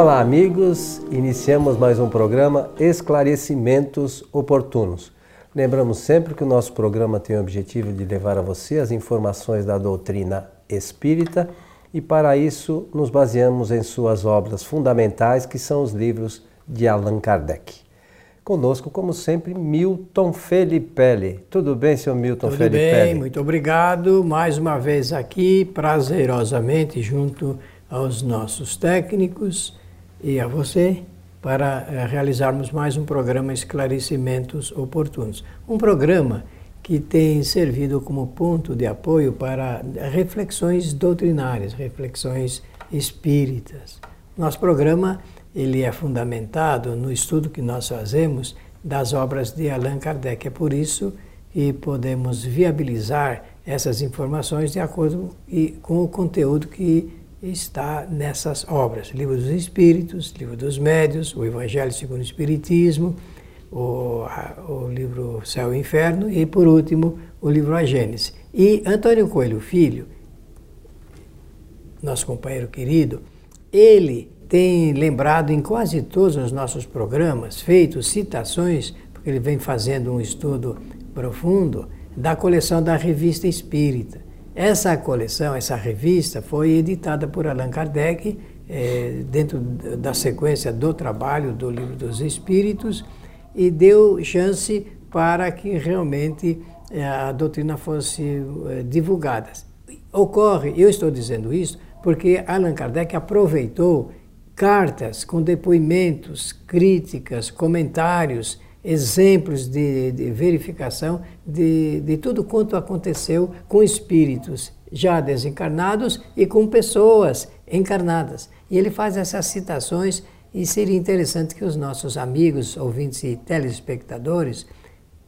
Olá, amigos. Iniciamos mais um programa Esclarecimentos Oportunos. Lembramos sempre que o nosso programa tem o objetivo de levar a você as informações da doutrina espírita e, para isso, nos baseamos em suas obras fundamentais, que são os livros de Allan Kardec. Conosco, como sempre, Milton Felipe. Tudo bem, seu Milton Tudo Felipe? bem, muito obrigado. Mais uma vez aqui, prazerosamente, junto aos nossos técnicos e a você, para eh, realizarmos mais um programa Esclarecimentos Oportunos. Um programa que tem servido como ponto de apoio para reflexões doutrinárias, reflexões espíritas. Nosso programa ele é fundamentado no estudo que nós fazemos das obras de Allan Kardec. É por isso que podemos viabilizar essas informações de acordo com o conteúdo que está nessas obras. Livro dos Espíritos, Livro dos Médios, o Evangelho segundo o Espiritismo, o, o livro Céu e Inferno e, por último, o livro A Gênese. E Antônio Coelho Filho, nosso companheiro querido, ele tem lembrado em quase todos os nossos programas, feito citações, porque ele vem fazendo um estudo profundo, da coleção da Revista Espírita. Essa coleção, essa revista, foi editada por Allan Kardec, é, dentro da sequência do trabalho do Livro dos Espíritos, e deu chance para que realmente é, a doutrina fosse é, divulgada. Ocorre, eu estou dizendo isso, porque Allan Kardec aproveitou cartas com depoimentos, críticas, comentários, exemplos de, de verificação de, de tudo quanto aconteceu com espíritos já desencarnados e com pessoas encarnadas. E ele faz essas citações e seria interessante que os nossos amigos, ouvintes e telespectadores,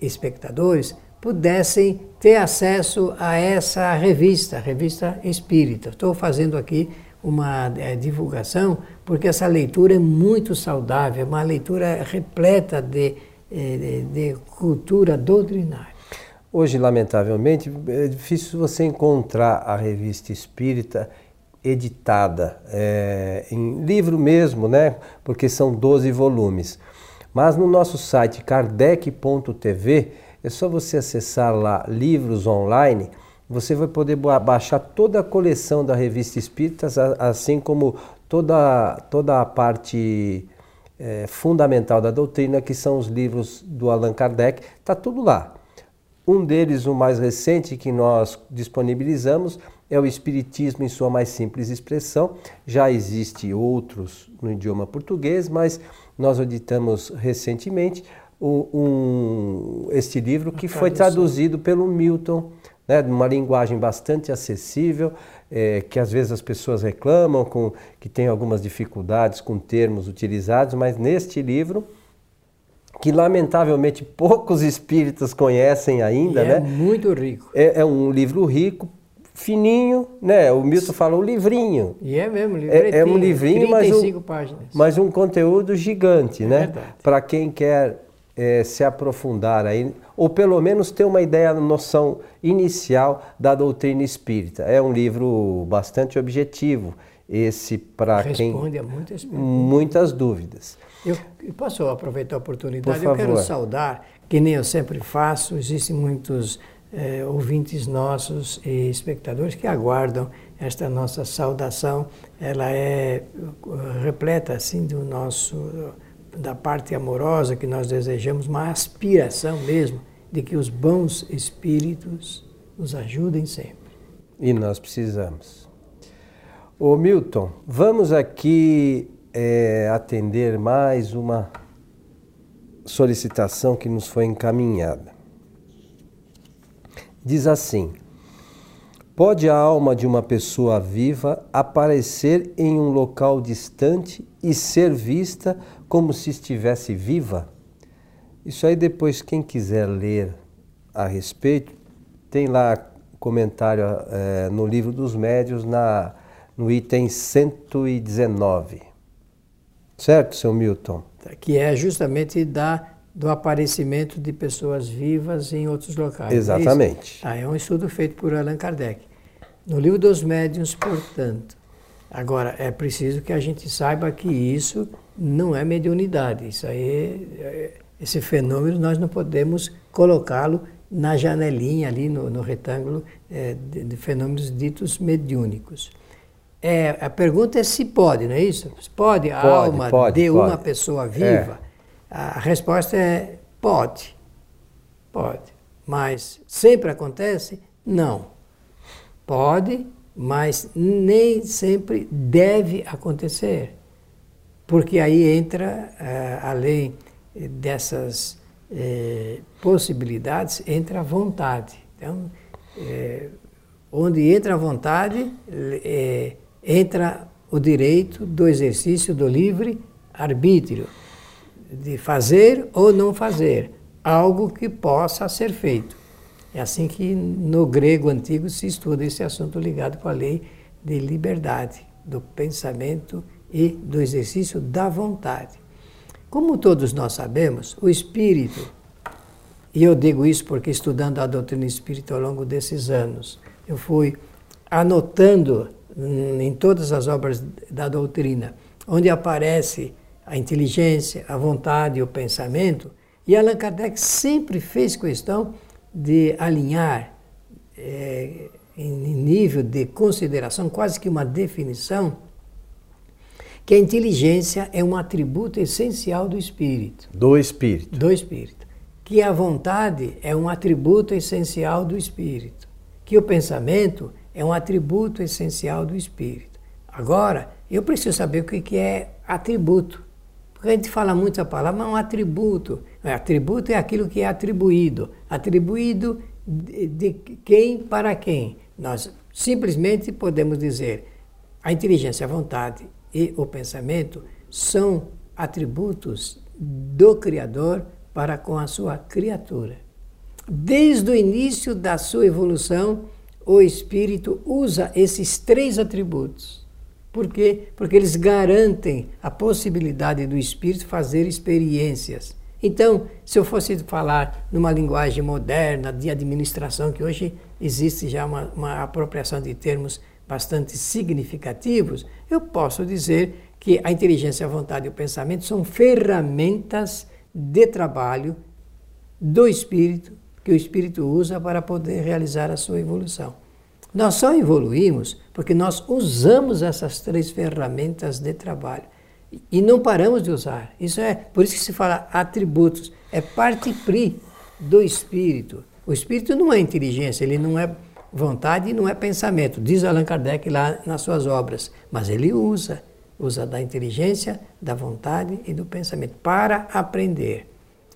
espectadores, pudessem ter acesso a essa revista, revista espírita. Estou fazendo aqui uma é, divulgação, porque essa leitura é muito saudável, é uma leitura repleta de, de, de cultura doutrinária. Hoje, lamentavelmente, é difícil você encontrar a revista espírita editada é, em livro mesmo, né? Porque são 12 volumes. Mas no nosso site kardec.tv é só você acessar lá livros online você vai poder baixar toda a coleção da Revista Espíritas, assim como toda, toda a parte é, fundamental da doutrina, que são os livros do Allan Kardec, está tudo lá. Um deles, o mais recente que nós disponibilizamos, é o Espiritismo em sua mais simples expressão. Já existe outros no idioma português, mas nós editamos recentemente um, um, este livro que foi traduzido pelo Milton né, uma linguagem bastante acessível, é, que às vezes as pessoas reclamam com, que tem algumas dificuldades com termos utilizados, mas neste livro, que lamentavelmente poucos espíritas conhecem ainda, e né? É muito rico. É, é, um livro rico, fininho, né? O Milton fala o livrinho. E é mesmo, é, é um livrinho, mas um, páginas. mas um conteúdo gigante, é né? Para quem quer é, se aprofundar aí, ou pelo menos ter uma ideia, noção inicial da doutrina espírita. É um livro bastante objetivo, esse para quem responde a muitas perguntas. muitas dúvidas. Eu posso aproveitar a oportunidade? Eu quero saudar, que nem eu sempre faço, existem muitos é, ouvintes nossos e espectadores que aguardam esta nossa saudação. Ela é repleta assim do nosso da parte amorosa que nós desejamos, uma aspiração mesmo de que os bons espíritos nos ajudem sempre. E nós precisamos. Ô Milton, vamos aqui é, atender mais uma solicitação que nos foi encaminhada. Diz assim: Pode a alma de uma pessoa viva aparecer em um local distante e ser vista como se estivesse viva? Isso aí depois quem quiser ler a respeito, tem lá comentário é, no livro dos médios na, no item 119. Certo, seu Milton? Que é justamente da, do aparecimento de pessoas vivas em outros locais. Exatamente. É, ah, é um estudo feito por Allan Kardec. No livro dos médiuns, portanto, Agora, é preciso que a gente saiba que isso não é mediunidade. Isso aí, é, esse fenômeno nós não podemos colocá-lo na janelinha ali, no, no retângulo é, de, de, fenômenos ditos mediúnicos. É, a pergunta é se pode, não é isso? Pode a pode, alma pode, de pode. uma pessoa viva? É. A resposta é pode. Pode. Mas sempre acontece? Não. Pode, mas nem sempre deve acontecer. Porque aí entra, uh, além dessas uh, possibilidades, entra a vontade. Então, uh, onde entra a vontade, entra o direito do exercício do livre arbítrio, de fazer ou não fazer algo que possa ser feito. É assim que no grego antigo se estuda esse assunto ligado com a lei de liberdade, do pensamento e do exercício da vontade. Como todos nós sabemos, o espírito, e eu digo isso porque estudando a doutrina espírita ao longo desses anos, eu fui anotando em todas as obras da doutrina, onde aparece a inteligência, a vontade e o pensamento, e Allan Kardec sempre fez questão de alinhar é, em nível de consideração, quase que uma definição, que a inteligência é um atributo essencial do espírito. Do espírito. Do espírito. Que a vontade é um atributo essencial do espírito. Que o pensamento é um atributo essencial do espírito. Agora, eu preciso saber o que é atributo. Porque a gente fala muito a palavra, mas é um atributo. É, atributo é aquilo que é atribuído. Atribuído de, de quem para quem. Nós simplesmente podemos dizer a inteligência, a vontade e o pensamento são atributos do Criador para com a sua criatura. Desde o início da sua evolução, o Espírito usa esses três atributos por quê? Porque eles garantem a possibilidade do espírito fazer experiências. Então, se eu fosse falar numa linguagem moderna de administração, que hoje existe já uma, uma apropriação de termos bastante significativos, eu posso dizer que a inteligência, a vontade e o pensamento são ferramentas de trabalho do espírito que o espírito usa para poder realizar a sua evolução. Nós só evoluímos porque nós usamos essas três ferramentas de trabalho e não paramos de usar. Isso é por isso que se fala atributos, é parte pri do espírito. O espírito não é inteligência, ele não é vontade não é pensamento, diz Allan Kardec lá nas suas obras, mas ele usa, usa da inteligência, da vontade e do pensamento para aprender.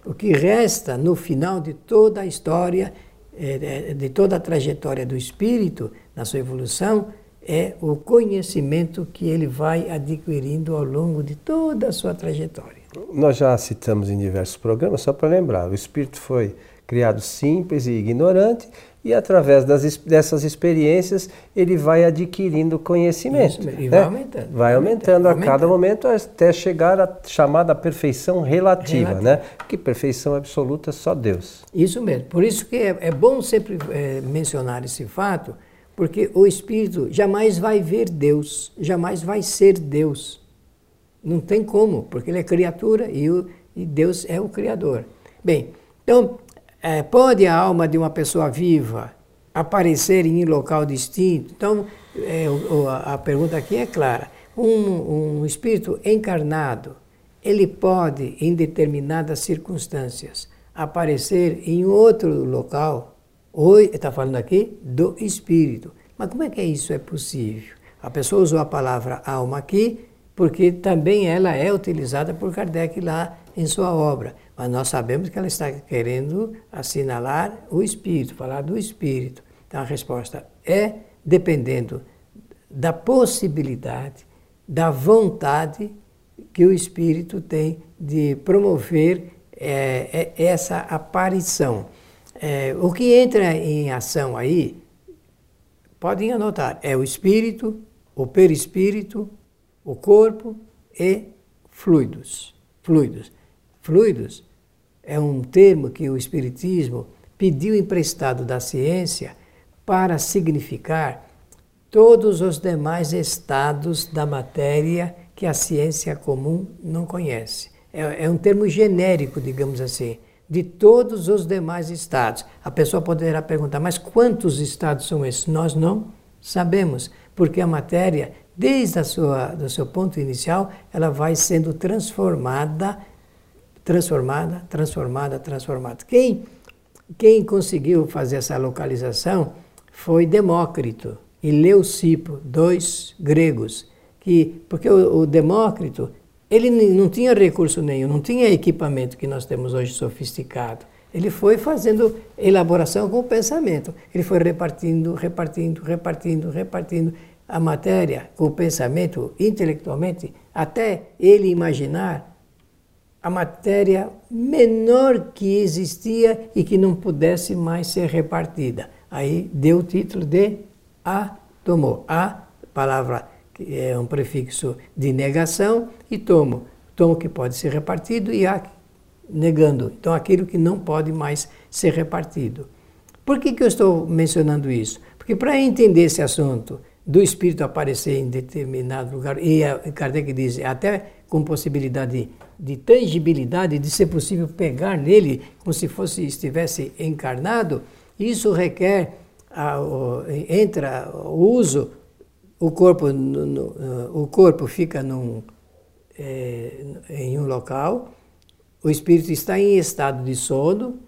O que resta no final de toda a história é, é, de toda a trajetória do espírito na sua evolução é o conhecimento que ele vai adquirindo ao longo de toda a sua trajetória. Nós já citamos em diversos programas, só para lembrar, o espírito foi criado simples e ignorante e através das, dessas experiências ele vai adquirindo conhecimento. Isso, e vai né? aumentando. Vai aumentando, aumentando a cada momento até chegar à chamada perfeição relativa, relativa. né? Que perfeição absoluta só Deus. Isso mesmo. Por isso que é, é bom sempre é, mencionar esse fato, porque o espírito jamais vai ver Deus, jamais vai ser Deus. Não tem como, porque ele é criatura e, o, e Deus é o Criador. Bem, então é, pode a alma de uma pessoa viva aparecer em um local distinto? Então, é, a pergunta aqui é clara. Um, um espírito encarnado, ele pode, em determinadas circunstâncias, aparecer em outro local. Hoje, está falando aqui do espírito. Mas como é que isso é possível? A pessoa usou a palavra alma aqui, porque também ela é utilizada por Kardec lá em sua obra. Mas nós sabemos que ela está querendo assinalar o espírito, falar do espírito. Então a resposta é dependendo da possibilidade, da vontade que o espírito tem de promover é, é, essa aparição. É, o que entra em ação aí, podem anotar, é o espírito, o perispírito, o corpo e fluidos. Fluidos. Fluidos é um termo que o Espiritismo pediu emprestado da ciência para significar todos os demais estados da matéria que a ciência comum não conhece. É, é um termo genérico, digamos assim, de todos os demais estados. A pessoa poderá perguntar, mas quantos estados são esses? Nós não sabemos, porque a matéria, desde a sua, do seu ponto inicial, ela vai sendo transformada, transformada, transformada, transformada. Quem, quem conseguiu fazer essa localização foi Demócrito e Leucipo, dois gregos, que porque o, o Demócrito ele não tinha recurso nenhum, não tinha equipamento que nós temos hoje sofisticado. Ele foi fazendo elaboração com o pensamento. Ele foi repartindo, repartindo, repartindo, repartindo a matéria com o pensamento intelectualmente, até ele imaginar a matéria menor que existia e que não pudesse mais ser repartida. Aí deu o título de átomo. A palavra que é um prefixo de negação, e tomo. Tomo que pode ser repartido e a negando. Então, aquilo que não pode mais ser repartido. Por que, que eu estou mencionando isso? Porque para entender esse assunto do espírito aparecer em determinado lugar, e Kardec diz, até com possibilidade de, de tangibilidade, de ser possível pegar nele como se fosse estivesse encarnado, isso requer, a, o, entra o uso, o corpo, no, no, o corpo fica num, é, em um local, o espírito está em estado de sono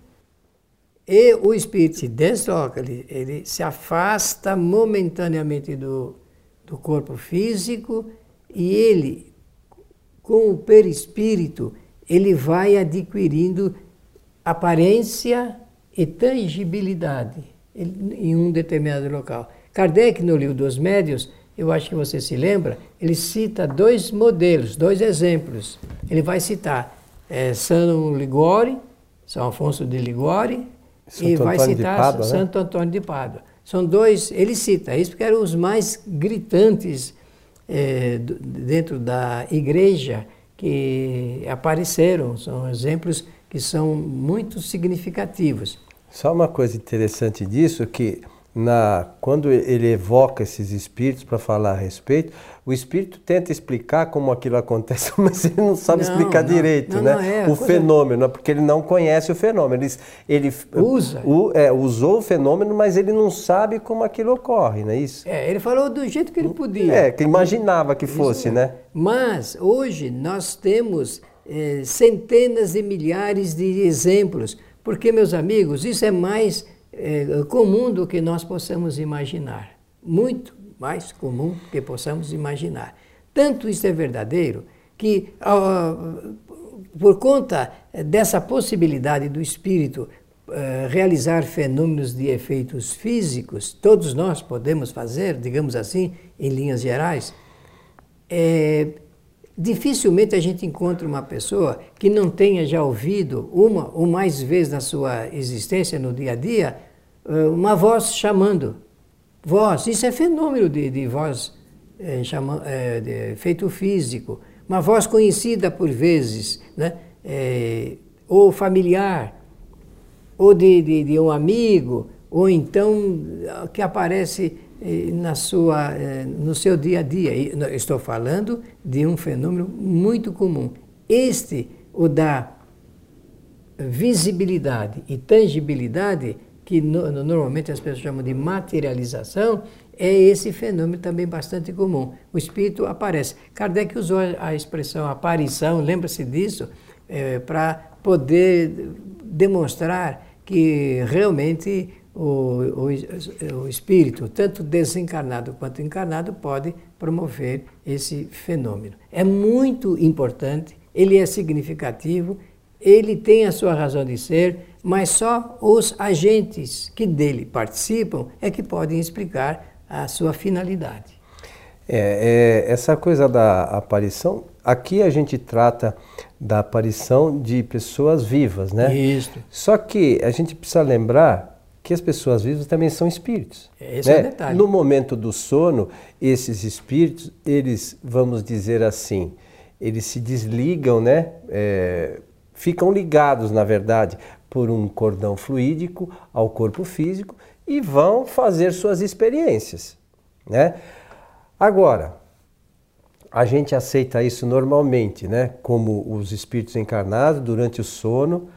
e o espírito se desloca, ele, ele se afasta momentaneamente do, do corpo físico e ele, com o perispírito, ele vai adquirindo aparência e tangibilidade em um determinado local. Kardec, no livro dos médios, eu acho que você se lembra, ele cita dois modelos, dois exemplos. Ele vai citar é, São Ligori, São Afonso de Ligori, Santo e vai Antônio citar né? Santo né? Antônio de Pádua. São dois, ele cita isso porque eram os mais gritantes é, dentro da igreja que apareceram. São exemplos que são muito significativos. Só uma coisa interessante disso que na, quando ele evoca esses espíritos para falar a respeito, o espírito tenta explicar como aquilo acontece, mas ele não sabe não, explicar não, direito, não, né? É, o fenômeno, porque ele não conhece o fenômeno. Ele, ele Usa. O, é, usou o fenômeno, mas ele não sabe como aquilo ocorre, não é isso? É, ele falou do jeito que ele podia. É, que imaginava que fosse, né? Mas hoje nós temos é, centenas de milhares de exemplos, porque, meus amigos, isso é mais é, comum do que nós possamos imaginar. Muito mais comum do que possamos imaginar. Tanto isso é verdadeiro que, por conta dessa possibilidade do espírito uh, realizar fenômenos de efeitos físicos, todos nós podemos fazer, digamos assim, em linhas gerais, é, dificilmente a gente encontra uma pessoa que não tenha já ouvido uma ou mais vezes na sua existência, no dia a dia, eh, uma voz chamando. Voz, isso é fenômeno de, de voz é, chama, é, de feito físico. Uma voz conhecida por vezes, né? É, ou familiar, ou de, de, de, um amigo, ou então que aparece na sua, no seu dia a dia. Estou falando de um fenômeno muito comum. Este, o da visibilidade e tangibilidade, que no, normalmente as pessoas chamam de materialização, é esse fenômeno também bastante comum. O espírito aparece. Kardec usou a expressão aparição, lembra-se disso, é, para poder demonstrar que realmente o, o, o, espírito, tanto desencarnado quanto encarnado, pode promover esse fenômeno. É muito importante, ele é significativo, ele tem a sua razão de ser, mas só os agentes que dele participam é que podem explicar a sua finalidade. É, é, essa coisa da aparição, aqui a gente trata da aparição de pessoas vivas, né? Isso. Só que a gente precisa lembrar que as pessoas vivas também são espíritos. Esse né? é o detalhe. No momento do sono, esses espíritos, eles, vamos dizer assim, eles se desligam, né? É, ficam ligados, na verdade, por um cordão fluídico ao corpo físico e vão fazer suas experiências. Né? Agora, a gente aceita isso normalmente, né? Como os espíritos encarnados durante o sono,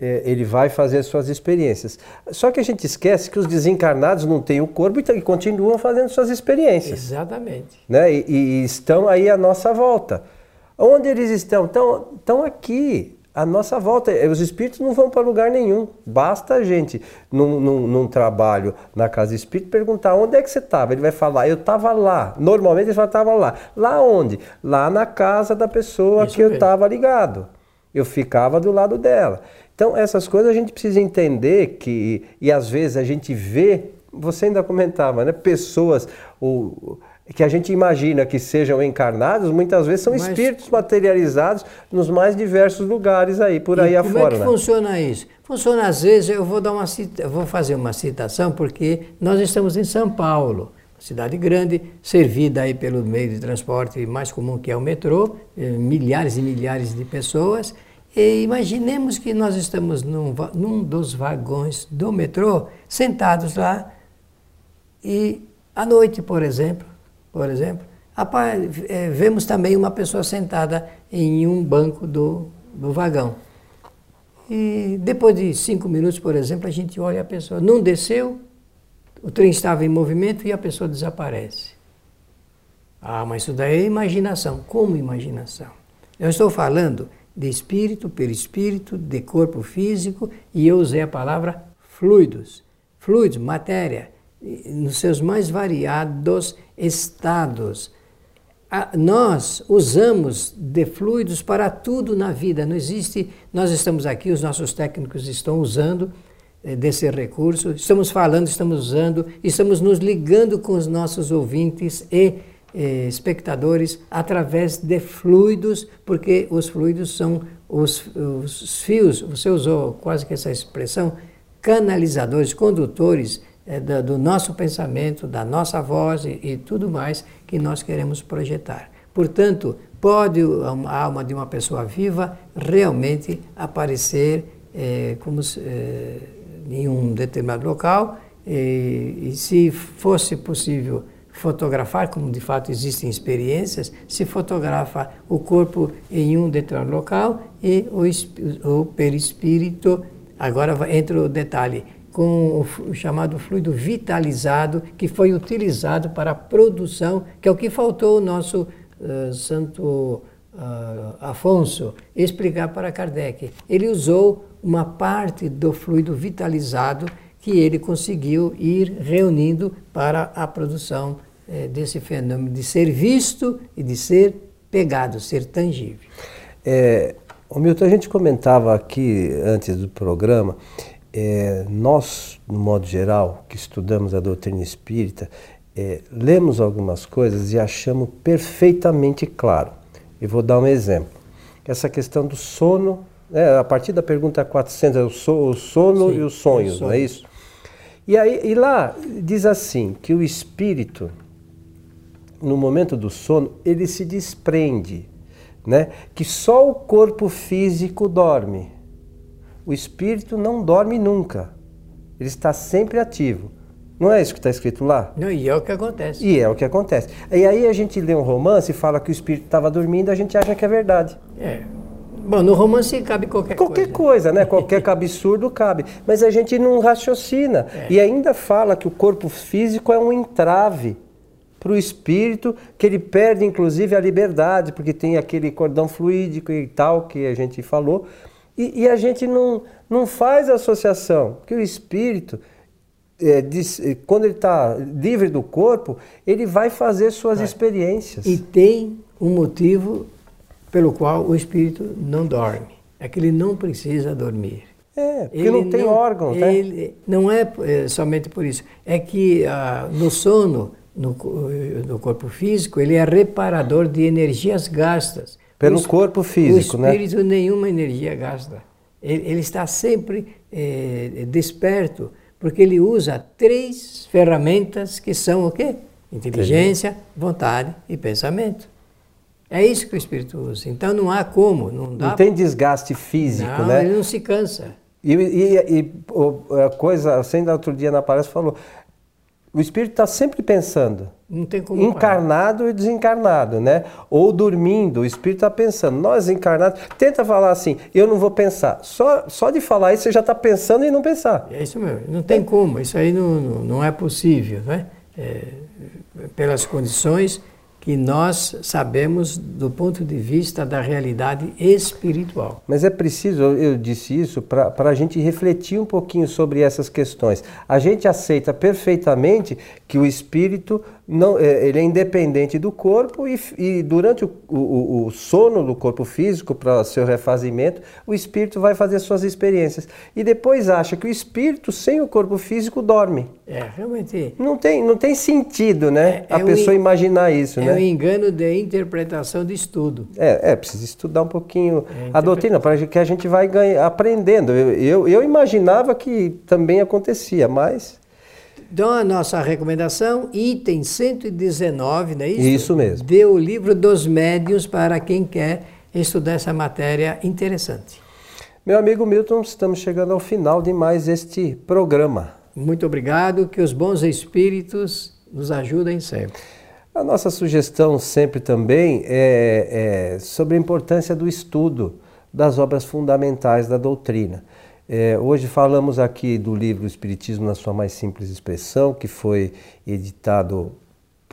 é, ele vai fazer suas experiências. Só que a gente esquece que os desencarnados não têm o corpo e continuam fazendo suas experiências. Exatamente. Né? E, e estão aí à nossa volta. Onde eles estão? Estão, estão aqui, à nossa volta. Os espíritos não vão para lugar nenhum. Basta a gente, num, num, num trabalho na casa espírita, perguntar onde é que você estava. Ele vai falar, eu estava lá. Normalmente ele fala, estava lá. Lá onde? Lá na casa da pessoa Isso que mesmo. eu estava ligado. Eu ficava do lado dela. Então, essas coisas a gente precisa entender que, e às vezes a gente vê, você ainda comentava, né? Pessoas ou, que a gente imagina que sejam encarnados, muitas vezes são Mas, espíritos materializados nos mais diversos lugares aí, por aí afora. Como é que né? funciona isso? Funciona às vezes, eu vou dar uma cita, vou fazer uma citação porque nós estamos em São Paulo, cidade grande, servida aí pelo meio de transporte mais comum que é o metrô, eh, milhares e milhares de pessoas. E imaginemos que nós estamos num, num dos vagões do metrô, sentados lá, e à noite, por exemplo, por exemplo, é, vemos também uma pessoa sentada em um banco do, do vagão. E depois de cinco minutos, por exemplo, a gente olha a pessoa, não desceu, o trem estava em movimento e a pessoa desaparece. Ah, mas isso daí é imaginação. Como imaginação? Eu estou falando de espírito, perispírito, de corpo físico, e eu usei a palavra fluidos. Fluidos, matéria, nos seus mais variados estados. nós usamos de fluidos para tudo na vida. Não existe. Nós estamos aqui, os nossos técnicos estão usando eh, desse recurso, estamos falando, estamos usando, estamos nos ligando com os nossos ouvintes e eh, espectadores através de fluidos, porque os fluidos são os, os fios, você usou quase que essa expressão, canalizadores, condutores eh, do, nosso pensamento, da nossa voz e, e, tudo mais que nós queremos projetar. Portanto, pode a alma de uma pessoa viva realmente aparecer eh, como se, eh, em um determinado local e, e se fosse possível fotografar, como de fato existem experiências, se fotografa o corpo em um determinado local e o, o perispírito, agora entra o detalhe, com o, chamado fluido vitalizado, que foi utilizado para a produção, que é o que faltou o nosso uh, santo uh, Afonso explicar para Kardec. Ele usou uma parte do fluido vitalizado que ele conseguiu ir reunindo para a produção é, desse fenômeno de ser visto e de ser pegado, ser tangível. É, Milton, a gente comentava aqui antes do programa, é, nós, no modo geral, que estudamos a doutrina espírita, é, lemos algumas coisas e achamos perfeitamente claro. E vou dar um exemplo. Essa questão do sono, né, a partir da pergunta 400, é o, so, o sono Sim, e os sonhos, não é isso? E, aí, e lá diz assim, que o espírito, no momento do sono, ele se desprende, né? Que só o corpo físico dorme. O espírito não dorme nunca. Ele está sempre ativo. Não é isso que está escrito lá? Não, e é o que acontece. E é o que acontece. E aí a gente lê um romance e fala que o espírito estava dormindo, a gente acha que é verdade. É. Bom, no romance cabe qualquer, qualquer coisa. Qualquer coisa, né? qualquer absurdo cabe. Mas a gente não raciocina. É. E ainda fala que o corpo físico é um entrave para o espírito, que ele perde inclusive a liberdade, porque tem aquele cordão fluídico e tal que a gente falou, e, e a gente não, não faz associação, que o espírito, é, diz, é, quando ele está livre do corpo, ele vai fazer suas é. experiências. E tem um motivo pelo qual o espírito não dorme, é que ele não precisa dormir. É, porque ele não tem não, órgãos, né? Ele, não é, é, somente por isso. É que ah, no sono no, no corpo físico, ele é reparador de energias gastas. Pelo o, corpo físico, né? O espírito né? nenhuma energia gasta. Ele, ele está sempre é, desperto, porque ele usa três ferramentas que são o quê? Inteligência, vontade e pensamento. É isso que o espírito usa. Então não há como, não dá. Não tem desgaste físico, não, né? Ele não se cansa. E, e, e a coisa, você ainda outro dia na palestra falou, o espírito está sempre pensando. Não tem como encarnado parar. e desencarnado, né? Ou dormindo, o espírito está pensando. Nós encarnados, tenta falar assim, eu não vou pensar. Só, só de falar isso você já está pensando em não pensar. É isso mesmo, não tem como, isso aí não, não, não é possível, né? É, pelas condições que nós sabemos do ponto de vista da realidade espiritual. Mas é preciso, eu disse isso, para a gente refletir um pouquinho sobre essas questões. A gente aceita perfeitamente que o espírito não, é, ele é independente do corpo e, e durante o, o, o, sono do corpo físico, para seu refazimento, o espírito vai fazer suas experiências. E depois acha que o espírito sem o corpo físico dorme. É, realmente. Não tem, não tem sentido, né? É, é a pessoa um, imaginar isso, é né? É um engano de interpretação de estudo. É, é precisa estudar um pouquinho é, a doutrina, para que a gente vai ganha, aprendendo. Eu, eu, eu imaginava que também acontecia, mas. Então, a nossa recomendação, item 119, não é isso? Isso mesmo. Dê o livro dos médios para quem quer estudar essa matéria interessante. Meu amigo Milton, estamos chegando ao final de mais este programa. Muito obrigado, que os bons espíritos nos ajudem sempre. A nossa sugestão sempre também é, é sobre a importância do estudo das obras fundamentais da doutrina. É, hoje falamos aqui do livro Espiritismo na sua mais simples expressão, que foi editado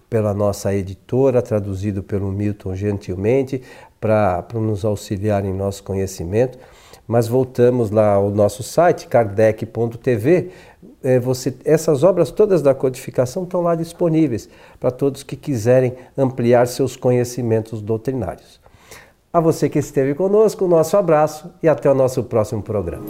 pela nossa editora, traduzido pelo Milton gentilmente, para nos auxiliar em nosso conhecimento. Mas voltamos lá ao nosso site, kardec.tv. É, você, essas obras todas da codificação estão lá disponíveis para todos que quiserem ampliar seus conhecimentos doutrinários. A você que esteve conosco, o nosso abraço e até o nosso próximo programa.